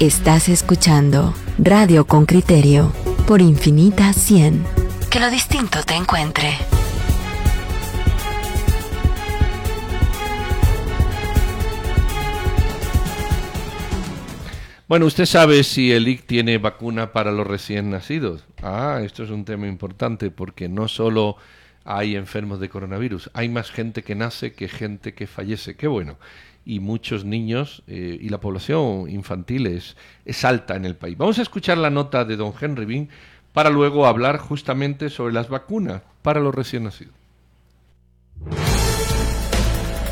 Estás escuchando Radio con Criterio por Infinita 100. Que lo distinto te encuentre. Bueno, usted sabe si el IC tiene vacuna para los recién nacidos. Ah, esto es un tema importante porque no solo hay enfermos de coronavirus, hay más gente que nace que gente que fallece. Qué bueno. Y muchos niños eh, y la población infantil es, es alta en el país. Vamos a escuchar la nota de don Henry Bean para luego hablar justamente sobre las vacunas para los recién nacidos.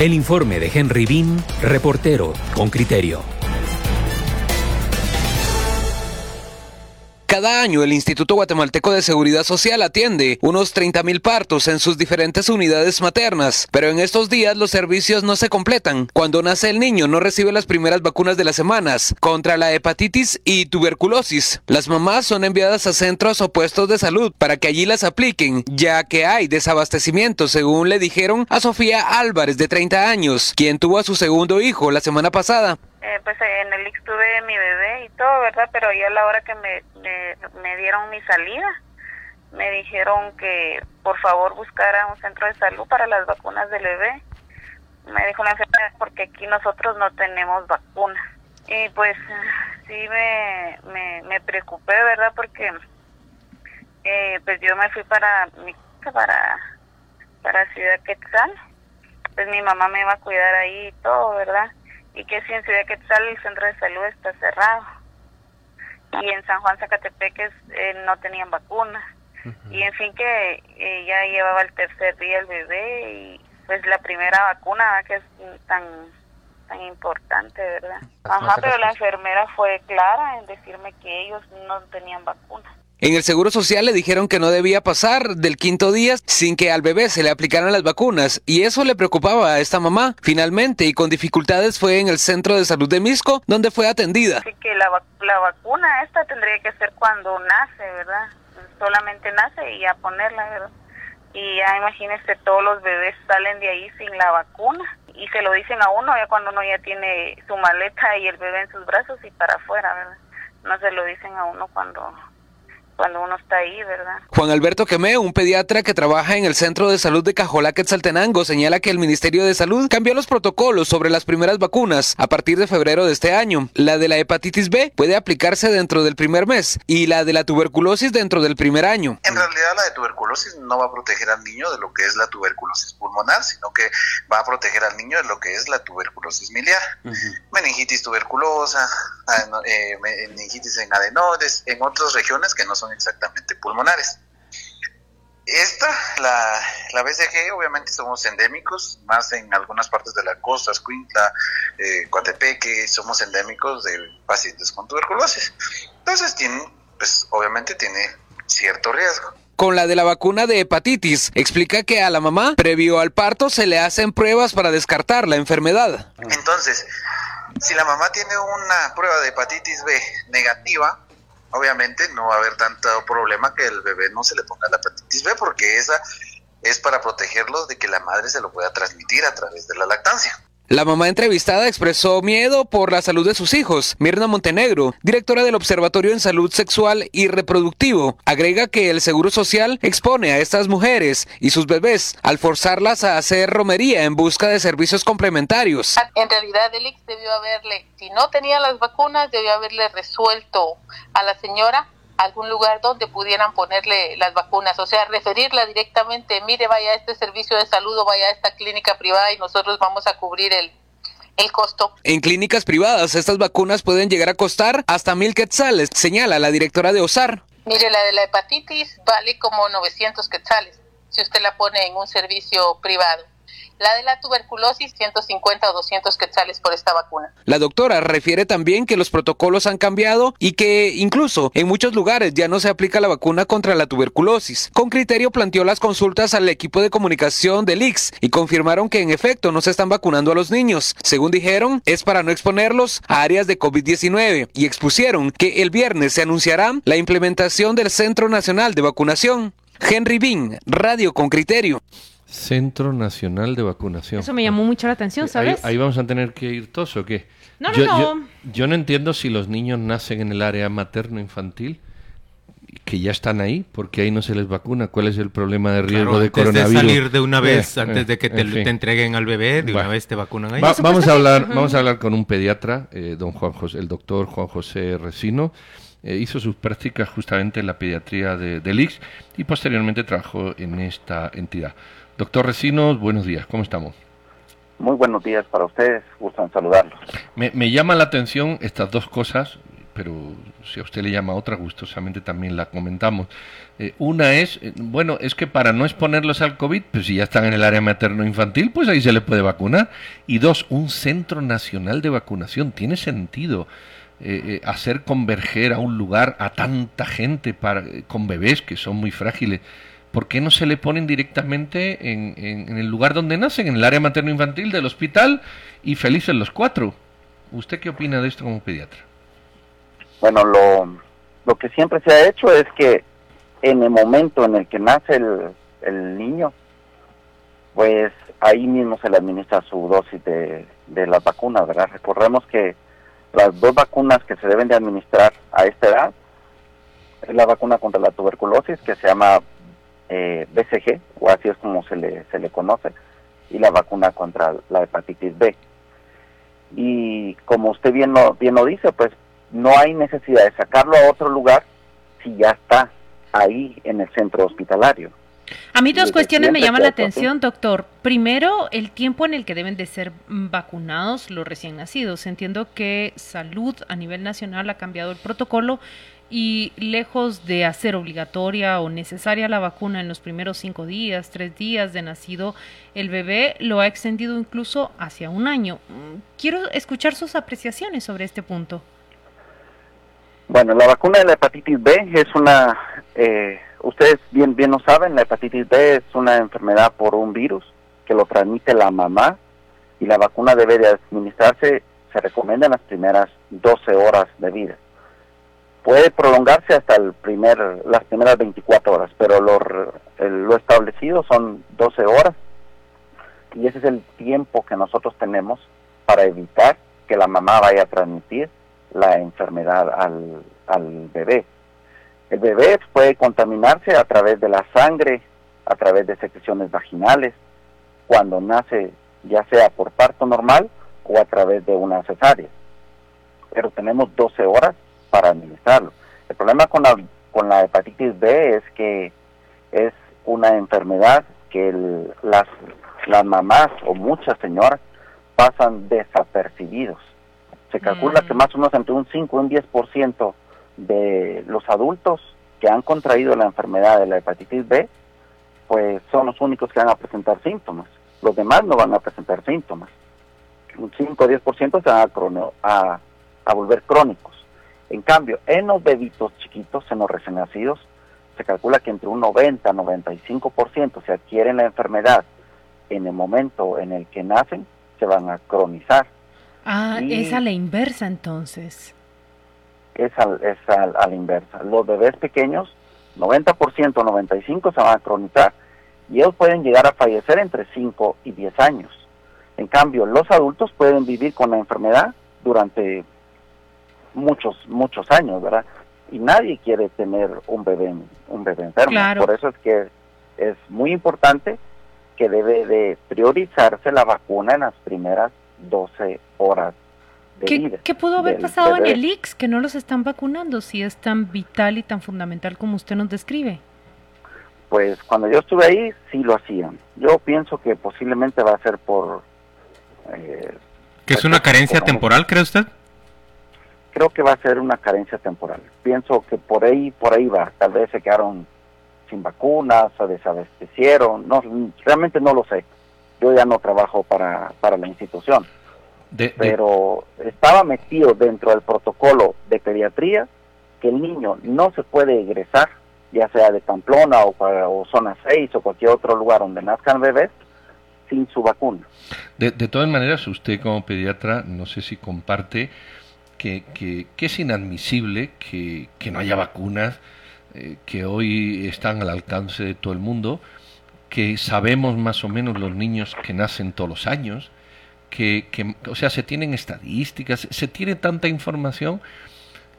El informe de Henry Bean, reportero con criterio. Cada año el Instituto Guatemalteco de Seguridad Social atiende unos 30.000 partos en sus diferentes unidades maternas, pero en estos días los servicios no se completan. Cuando nace el niño no recibe las primeras vacunas de las semanas contra la hepatitis y tuberculosis. Las mamás son enviadas a centros o puestos de salud para que allí las apliquen, ya que hay desabastecimiento, según le dijeron a Sofía Álvarez de 30 años, quien tuvo a su segundo hijo la semana pasada. Eh, pues en el IX tuve mi bebé y todo, ¿verdad? Pero ya a la hora que me, me, dieron mi salida, me dijeron que por favor buscara un centro de salud para las vacunas del bebé. Me dijo la enfermera porque aquí nosotros no tenemos vacunas. Y pues sí me, me, me preocupé, ¿verdad? Porque eh, pues yo me fui para mi para para Ciudad Quetzal. Pues mi mamá me iba a cuidar ahí y todo, ¿verdad? Y que si en Ciudad Quetzal el centro de salud está cerrado. Y en San Juan Zacatepeques eh, no tenían vacunas y en fin que eh, ya llevaba el tercer día el bebé y pues la primera vacuna que es tan tan importante, ¿verdad? Ajá, pero la enfermera fue clara en decirme que ellos no tenían vacunas. En el Seguro Social le dijeron que no debía pasar del quinto día sin que al bebé se le aplicaran las vacunas y eso le preocupaba a esta mamá. Finalmente y con dificultades fue en el Centro de Salud de Misco donde fue atendida. Así que la, vacuna esta tendría que ser cuando nace, ¿verdad? Solamente nace y a ponerla, ¿verdad? Y ya imagínese, todos los bebés salen de ahí sin la vacuna y se lo dicen a uno ya cuando uno ya tiene su maleta y el bebé en sus brazos y para afuera, ¿verdad? No se lo dicen a uno cuando cuando uno está ahí, ¿verdad? Juan Alberto Quemé, un pediatra que trabaja en el Centro de Salud de Cajolá, Quetzaltenango, señala que el Ministerio de Salud cambió los protocolos sobre las primeras vacunas a partir de febrero de este año. La de la hepatitis B puede aplicarse dentro del primer mes y la de la tuberculosis dentro del primer año. En realidad la de tuberculosis no va a proteger al niño de lo que es la tuberculosis pulmonar, sino que va a proteger al niño de lo que es la tuberculosis miliar. Meningitis tuberculosa, ah, eh, meningitis en adenoides, en otras regiones que no son exactamente pulmonares. Esta, la, la BCG, obviamente somos endémicos, más en algunas partes de la costa, Escuintla, eh, Coatepeque, somos endémicos de pacientes con tuberculosis. Entonces, tiene, pues obviamente tiene cierto riesgo. Con la de la vacuna de hepatitis, explica que a la mamá, previo al parto, se le hacen pruebas para descartar la enfermedad. Entonces, si la mamá tiene una prueba de hepatitis B negativa, obviamente no va a haber tanto problema que el bebé no se le ponga la hepatitis B porque esa es para protegerlo de que la madre se lo pueda transmitir a través de la lactancia. La mamá entrevistada expresó miedo por la salud de sus hijos. Mirna Montenegro, directora del Observatorio en Salud Sexual y Reproductivo, agrega que el Seguro Social expone a estas mujeres y sus bebés al forzarlas a hacer romería en busca de servicios complementarios. En realidad, el debió haberle, si no tenía las vacunas, debió haberle resuelto a la señora algún lugar donde pudieran ponerle las vacunas, o sea, referirla directamente, mire, vaya a este servicio de salud o vaya a esta clínica privada y nosotros vamos a cubrir el, el costo. En clínicas privadas, estas vacunas pueden llegar a costar hasta mil quetzales, señala la directora de OSAR. Mire, la de la hepatitis vale como 900 quetzales si usted la pone en un servicio privado. La de la tuberculosis, 150 o 200 quetzales por esta vacuna. La doctora refiere también que los protocolos han cambiado y que incluso en muchos lugares ya no se aplica la vacuna contra la tuberculosis. Con criterio planteó las consultas al equipo de comunicación del IX y confirmaron que en efecto no se están vacunando a los niños. Según dijeron, es para no exponerlos a áreas de COVID-19 y expusieron que el viernes se anunciará la implementación del Centro Nacional de Vacunación. Henry Bean, Radio con Criterio. Centro Nacional de Vacunación. Eso me llamó mucho la atención, ¿sabes? Ahí, vamos a tener que ir todos o qué. No, yo, no, no. Yo, no entiendo si los niños nacen en el área materno-infantil, que ya están ahí, porque ahí no se les vacuna. ¿Cuál es el problema de riesgo de coronavirus? De salir de una vez, eh, antes de que te, te, entreguen al bebé, de una vez te vacunan ahí. vamos, a hablar, vamos a hablar con un pediatra, eh, don Juan José, el doctor Juan José Resino. Eh, hizo sus prácticas justamente en la pediatría de, de Lix y posteriormente trabajó en esta entidad. Doctor Recinos, buenos días, ¿cómo estamos? Muy buenos días para ustedes, gusto en saludarlos. Me, me, llama la atención estas dos cosas, pero si a usted le llama otra, gustosamente también la comentamos. Eh, una es, eh, bueno, es que para no exponerlos al COVID, pues si ya están en el área materno-infantil, pues ahí se le puede vacunar. Y dos, un centro nacional de vacunación. Tiene sentido eh, hacer converger a un lugar a tanta gente para, con bebés que son muy frágiles ¿por qué no se le ponen directamente en, en, el lugar donde nacen, en el área materno-infantil del hospital y felices los cuatro? ¿Usted qué opina de esto como pediatra? Bueno, lo, lo que siempre se ha hecho es que en el momento en el que nace el, el niño, pues ahí mismo se le administra su dosis de, de las vacunas, ¿verdad? Recordemos que las dos vacunas que se deben de administrar a esta edad es la vacuna contra la tuberculosis que se llama eh, BCG, o así es como se le, se le conoce, y la vacuna contra la hepatitis B. Y como usted bien lo, bien lo dice, pues no hay necesidad de sacarlo a otro lugar si ya está ahí en el centro hospitalario. A mí dos cuestiones me llaman la atención, doctor. Primero, el tiempo en el que deben de ser vacunados los recién nacidos. Entiendo que salud a nivel nacional ha cambiado el protocolo y lejos de hacer obligatoria o necesaria la vacuna en los primeros cinco días, tres días de nacido, el bebé lo ha extendido incluso hacia un año. Quiero escuchar sus apreciaciones sobre este punto. Bueno, la vacuna de la hepatitis B es una, eh, ustedes bien bien lo saben, la hepatitis B es una enfermedad por un virus que lo transmite la mamá y la vacuna debe de administrarse, se recomienda en las primeras 12 horas de vida puede prolongarse hasta el primer, las primeras 24 horas, pero lo, lo establecido son 12 horas y ese es el tiempo que nosotros tenemos para evitar que la mamá vaya a transmitir la enfermedad al, al bebé. El bebé puede contaminarse a través de la sangre, a través de secreciones vaginales, cuando nace ya sea por parto normal o a través de una cesárea. Pero tenemos 12 horas para administrarlo. El problema con la, con la hepatitis B es que es una enfermedad que las, las mamás o muchas señoras pasan desapercibidos. Se calcula que mm. más o menos entre un 5 y un 10% de los adultos que han contraído la enfermedad de la hepatitis B, pues son los únicos que van a presentar síntomas. Los demás no van a presentar síntomas. Un 5 o 10% se van a, a volver crónicos. En cambio, en los bebitos chiquitos, en los recién nacidos, se calcula que entre un 90 95% se adquieren la enfermedad en el momento en el que nacen, se van a cronizar. Ah, es a la inversa entonces. Es, es a, la inversa. Los bebés pequeños, 90%, 95% se van a cronizar y ellos pueden llegar a fallecer entre 5 y 10 años. En cambio, los adultos pueden vivir con la enfermedad durante muchos, muchos años, ¿verdad? Y nadie quiere tener un bebé, un bebé enfermo. Por eso es que es muy importante que debe de priorizarse la vacuna en las primeras 12 horas de ¿Qué, vida. ¿Qué pudo haber pasado en el IX que no los están vacunando si es tan vital y tan fundamental como usted nos describe? Pues cuando yo estuve ahí sí lo hacían. Yo pienso que posiblemente va a ser por... Eh, ¿Que es una carencia temporal, cree usted? Creo que va a ser una carencia temporal. Pienso que por ahí, por ahí va. Tal vez se quedaron sin vacunas, se desabastecieron. No, realmente no lo sé. Yo ya no trabajo para, para la institución. pero estaba metido dentro del protocolo de pediatría que el niño no se puede egresar, ya sea de Pamplona o, para, o zona 6 o cualquier otro lugar donde nazcan bebés, sin su vacuna. De, de todas maneras, usted como pediatra, no sé si comparte que, que, es inadmisible que, que, no haya vacunas eh, que hoy están al alcance de todo el mundo, que sabemos más o menos los niños que nacen todos los años, que, que, o sea, se tienen estadísticas, se tiene tanta información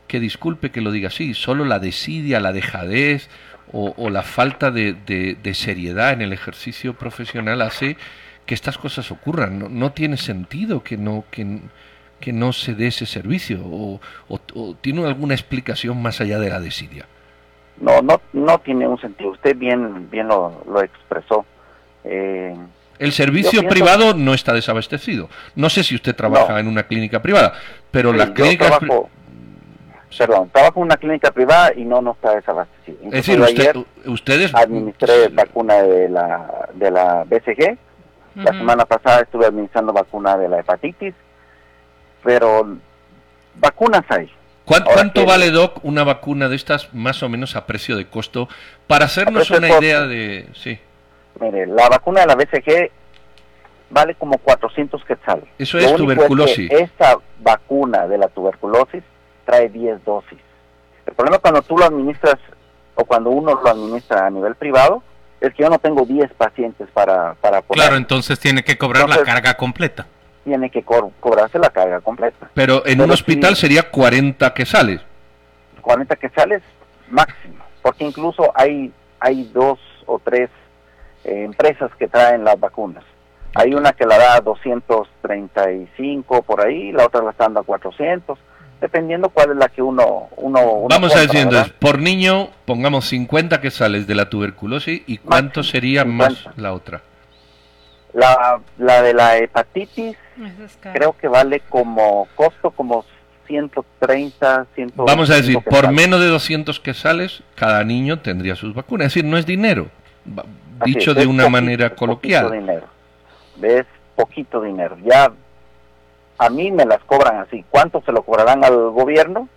que disculpe que lo diga así, solo la desidia, la dejadez o, la falta de, de, seriedad en el ejercicio profesional hace que estas cosas ocurran. No, no tiene sentido que no, que, que, no se dé ese servicio o, o, tiene alguna explicación más allá de la desidia. No, no, no tiene un sentido. Usted bien, bien lo, lo expresó. Eh, el servicio privado no está desabastecido. No sé si usted trabaja en una clínica privada, pero la clínica... Trabajo, perdón, trabajo en una clínica privada y no, no está desabastecido. es decir, usted, ustedes... Administré vacuna de la, de la BCG. La semana pasada estuve administrando vacuna de la hepatitis. Pero vacunas hay. ¿Cuánto, vale, Doc, una vacuna de estas más o menos a precio de costo? Para hacernos una idea de... Sí. Mire, la vacuna de la BCG vale como 400 quetzales. Eso es tuberculosis. esta vacuna de la tuberculosis trae 10 dosis. El problema cuando tú lo administras o cuando uno lo administra a nivel privado es que yo no tengo 10 pacientes para, para poner. Claro, entonces tiene que cobrar la carga completa tiene que cobrarse la carga completa. Pero en un hospital sería 40 quesales. 40 quesales máximo, porque incluso hay, hay dos o tres eh, empresas que traen las vacunas. Hay una que la da a 235 por ahí, la otra la está dando a 400, dependiendo cuál es la que uno... uno, Vamos a decir entonces, por niño pongamos 50 quesales de la tuberculosis y cuánto sería más la otra. La, la de la hepatitis creo que vale como costo como 130, 100. Vamos a decir, por menos de 200 quesales, cada niño tendría sus vacunas. Es decir, no es dinero, dicho de una manera coloquial. Poquito dinero. Es poquito dinero. Ya a mí me las cobran así. ¿Cuánto se lo cobrarán al gobierno?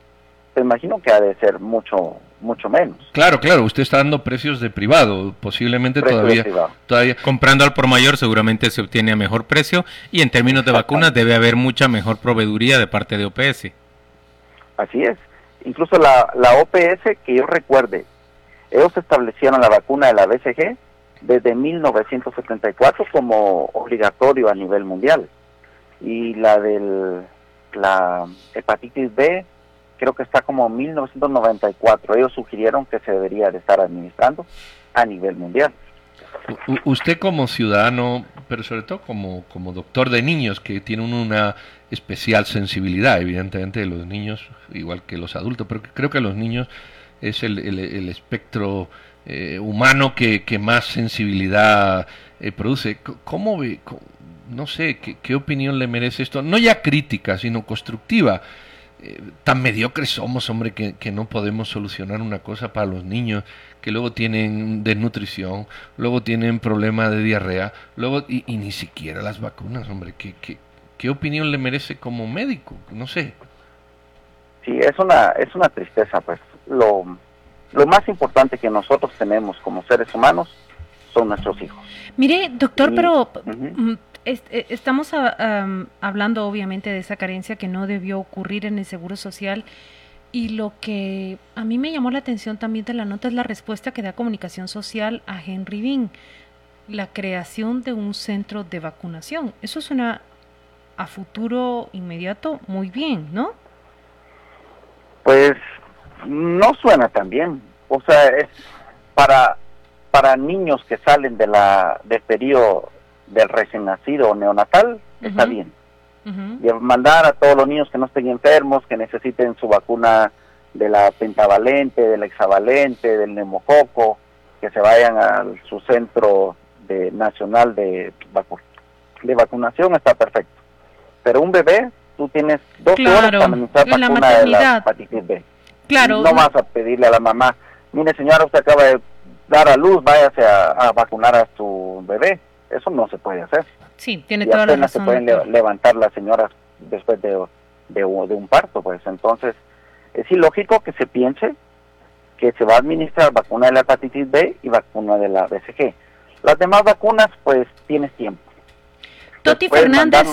Te imagino que ha de ser mucho mucho menos. Claro, claro, usted está dando precios de privado, posiblemente todavía, todavía. Comprando al por mayor seguramente se obtiene a mejor precio y en términos de vacunas debe haber mucha mejor proveeduría de parte de OPS. Así es. Incluso la, la OPS, que yo recuerde, ellos establecieron la vacuna de la BCG desde 1974 como obligatorio a nivel mundial. Y la del la hepatitis B creo que está como 1994. Ellos sugirieron que se debería de estar administrando a nivel mundial. usted como ciudadano, pero sobre todo como, como doctor de niños, que tiene una especial sensibilidad, evidentemente, de los niños, igual que los adultos, pero creo que los niños es el, el, espectro eh, humano que, que, más sensibilidad eh, produce. ¿Cómo ve? no sé, ¿qué, ¿qué opinión le merece esto? No ya crítica, sino constructiva eh, tan mediocres somos, hombre, que, no podemos solucionar una cosa para los niños que luego tienen desnutrición, luego tienen problemas de diarrea, luego y, ni siquiera las vacunas, hombre. ¿qué, qué, opinión le merece como médico? No sé. Sí, es una, es una tristeza, pues. Lo, lo más importante que nosotros tenemos como seres humanos son nuestros hijos. Mire, doctor, pero eh, estamos hablando obviamente de esa carencia que no debió ocurrir en el Seguro Social y lo que a mí me llamó la atención también de la nota es la respuesta que da Comunicación Social a Henry Bean, la creación de un centro de vacunación. Eso suena a futuro inmediato muy bien, ¿no? Pues no suena tan bien. O sea, es para para niños que salen de la del periodo del recién nacido o neonatal, está bien. Y mandar a todos los niños que no estén enfermos, que necesiten su vacuna de la pentavalente, del hexavalente, del neumococo, que se vayan a su centro de, nacional de, de vacunación, está perfecto. Pero un bebé, tú tienes dos horas para administrar la vacuna de la hepatitis B. Claro. no vas a pedirle a la mamá, mire señora, usted acaba de dar a luz, váyase a vacunar a su bebé eso no se puede hacer. Sí, tiene toda la razón. se pueden levantar las señoras después de, de, un parto, pues entonces es ilógico que se piense que se va a administrar vacuna de la hepatitis B y vacuna de la BCG. Las demás vacunas, pues tienes tiempo. Toti Fernández.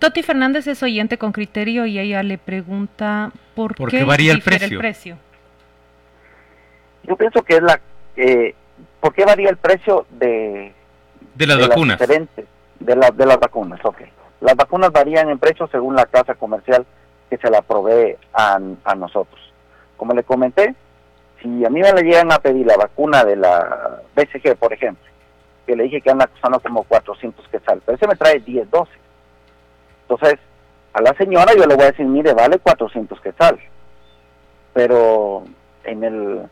Toti Fernández es oyente con criterio y ella le pregunta por, qué, varía el precio? Yo pienso que es la eh, ¿por qué varía el precio de, de las vacunas? de, de las vacunas, ok. Las vacunas varían en precio según la casa comercial que se la provee a, a nosotros. Como le comenté, si a mí me le llegan a pedir la vacuna de la BCG, por ejemplo, que le dije que anda costando como 400 quetzales, pero ese me trae 10, 12. Entonces, a la señora yo le voy a decir, mire, vale 400 quetzales. Pero en el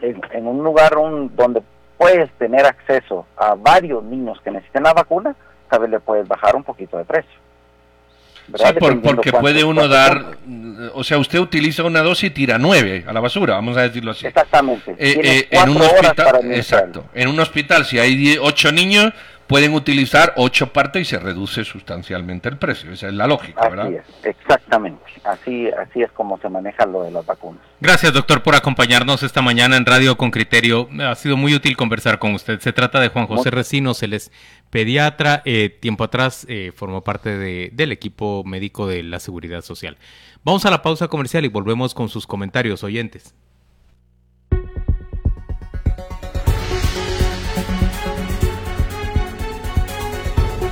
en, un lugar un, donde puedes tener acceso a varios niños que necesiten la vacuna, tal vez le puedes bajar un poquito de precio. Sí, porque puede uno dar, o sea, usted utiliza una dosis y tira nueve a la basura, vamos a decirlo así. Exactamente. Eh, eh, en un hospital, exacto. En un hospital, si hay ocho niños, pueden utilizar ocho partes y se reduce sustancialmente el precio. Esa es la lógica, así ¿verdad? Es, exactamente. Así, así es como se maneja lo de las vacunas. Gracias, doctor, por acompañarnos esta mañana en Radio con Criterio. Ha sido muy útil conversar con usted. Se trata de Juan José Recinos, él es pediatra. Eh, tiempo atrás eh, formó parte de, del equipo médico de la Seguridad Social. Vamos a la pausa comercial y volvemos con sus comentarios oyentes.